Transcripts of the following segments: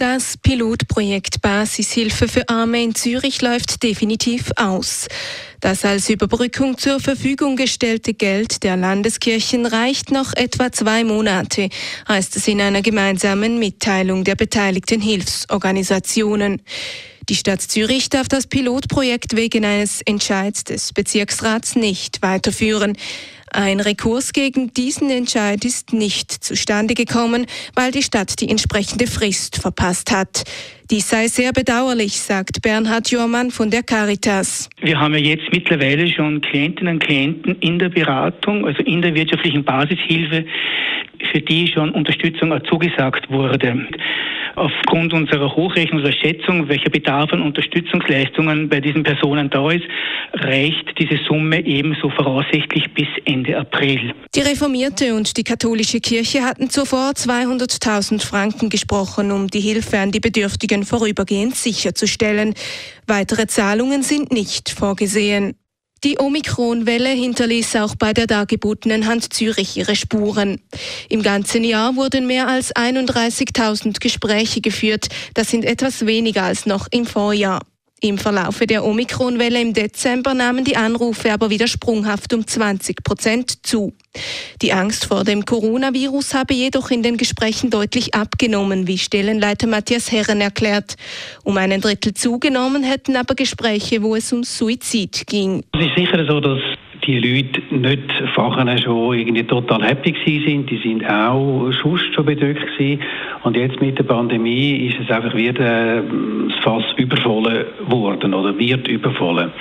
Das Pilotprojekt Basishilfe für Arme in Zürich läuft definitiv aus. Das als Überbrückung zur Verfügung gestellte Geld der Landeskirchen reicht noch etwa zwei Monate, heißt es in einer gemeinsamen Mitteilung der beteiligten Hilfsorganisationen. Die Stadt Zürich darf das Pilotprojekt wegen eines Entscheids des Bezirksrats nicht weiterführen. Ein Rekurs gegen diesen Entscheid ist nicht zustande gekommen, weil die Stadt die entsprechende Frist verpasst hat. Dies sei sehr bedauerlich, sagt Bernhard Jormann von der Caritas. Wir haben ja jetzt mittlerweile schon Klientinnen und Klienten in der Beratung, also in der wirtschaftlichen Basishilfe, für die schon Unterstützung zugesagt wurde. Aufgrund unserer Hochrechnung, unserer Schätzung, welcher Bedarf an Unterstützungsleistungen bei diesen Personen da ist, reicht diese Summe ebenso voraussichtlich bis Ende April. Die reformierte und die katholische Kirche hatten zuvor 200.000 Franken gesprochen, um die Hilfe an die Bedürftigen vorübergehend sicherzustellen. Weitere Zahlungen sind nicht vorgesehen. Die Omikron-Welle hinterließ auch bei der dargebotenen Hand Zürich ihre Spuren. Im ganzen Jahr wurden mehr als 31.000 Gespräche geführt. Das sind etwas weniger als noch im Vorjahr. Im Verlaufe der Omikron-Welle im Dezember nahmen die Anrufe aber wieder sprunghaft um 20 Prozent zu. Die Angst vor dem Coronavirus habe jedoch in den Gesprächen deutlich abgenommen, wie Stellenleiter Matthias Herren erklärt. Um einen Drittel zugenommen hätten aber Gespräche, wo es um Suizid ging. Es ist sicher so, dass die Leute nicht vorher schon irgendwie total happy sind. Die sind auch sonst schon bedrückt gewesen. Und jetzt mit der Pandemie ist es einfach wieder das Fass überfallen worden oder wird überfallen.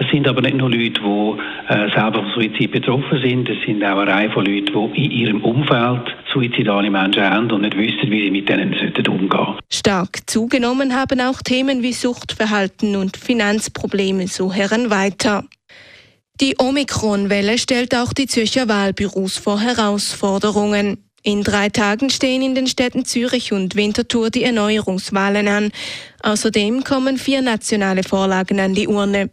Es sind aber nicht nur Leute, die äh, selber von Suizid betroffen sind. Es sind auch eine Reihe von Leuten, die in ihrem Umfeld suizidale Menschen haben und nicht wissen, wie sie mit denen umgehen sollten. Stark zugenommen haben auch Themen wie Suchtverhalten und Finanzprobleme, so Herren weiter. Die Omikron-Welle stellt auch die Zürcher Wahlbüros vor Herausforderungen. In drei Tagen stehen in den Städten Zürich und Winterthur die Erneuerungswahlen an. Außerdem kommen vier nationale Vorlagen an die Urne.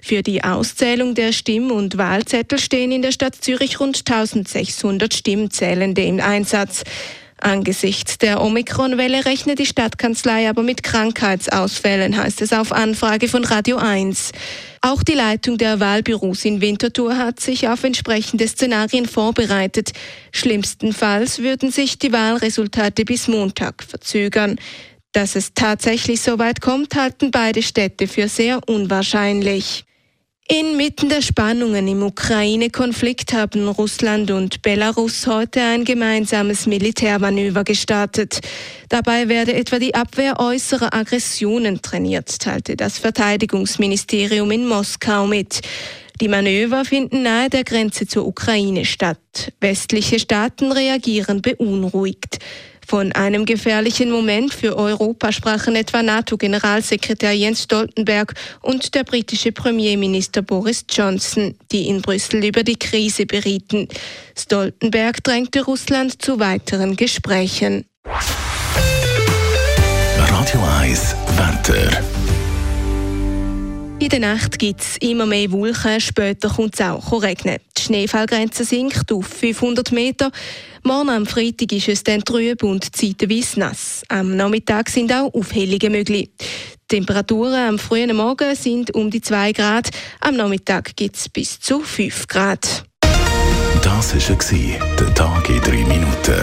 Für die Auszählung der Stimm- und Wahlzettel stehen in der Stadt Zürich rund 1600 Stimmzählende im Einsatz. Angesichts der Omikron-Welle rechnet die Stadtkanzlei aber mit Krankheitsausfällen, heißt es auf Anfrage von Radio 1. Auch die Leitung der Wahlbüros in Winterthur hat sich auf entsprechende Szenarien vorbereitet. Schlimmstenfalls würden sich die Wahlresultate bis Montag verzögern. Dass es tatsächlich so weit kommt, halten beide Städte für sehr unwahrscheinlich. Inmitten der Spannungen im Ukraine-Konflikt haben Russland und Belarus heute ein gemeinsames Militärmanöver gestartet. Dabei werde etwa die Abwehr äußerer Aggressionen trainiert, teilte das Verteidigungsministerium in Moskau mit. Die Manöver finden nahe der Grenze zur Ukraine statt. Westliche Staaten reagieren beunruhigt. Von einem gefährlichen Moment für Europa sprachen etwa NATO-Generalsekretär Jens Stoltenberg und der britische Premierminister Boris Johnson, die in Brüssel über die Krise berieten. Stoltenberg drängte Russland zu weiteren Gesprächen. Radio 1 Wetter. In der Nacht gibt es immer mehr Wolken, später kommt es auch regnen. Die Schneefallgrenze sinkt auf 500 Meter. Morgen am Freitag ist es dann trüb und zeitweise nass. Am Nachmittag sind auch Aufhellungen möglich. Die Temperaturen am frühen Morgen sind um die 2 Grad, am Nachmittag gibt es bis zu 5 Grad. Das war der Tag in 3 Minuten.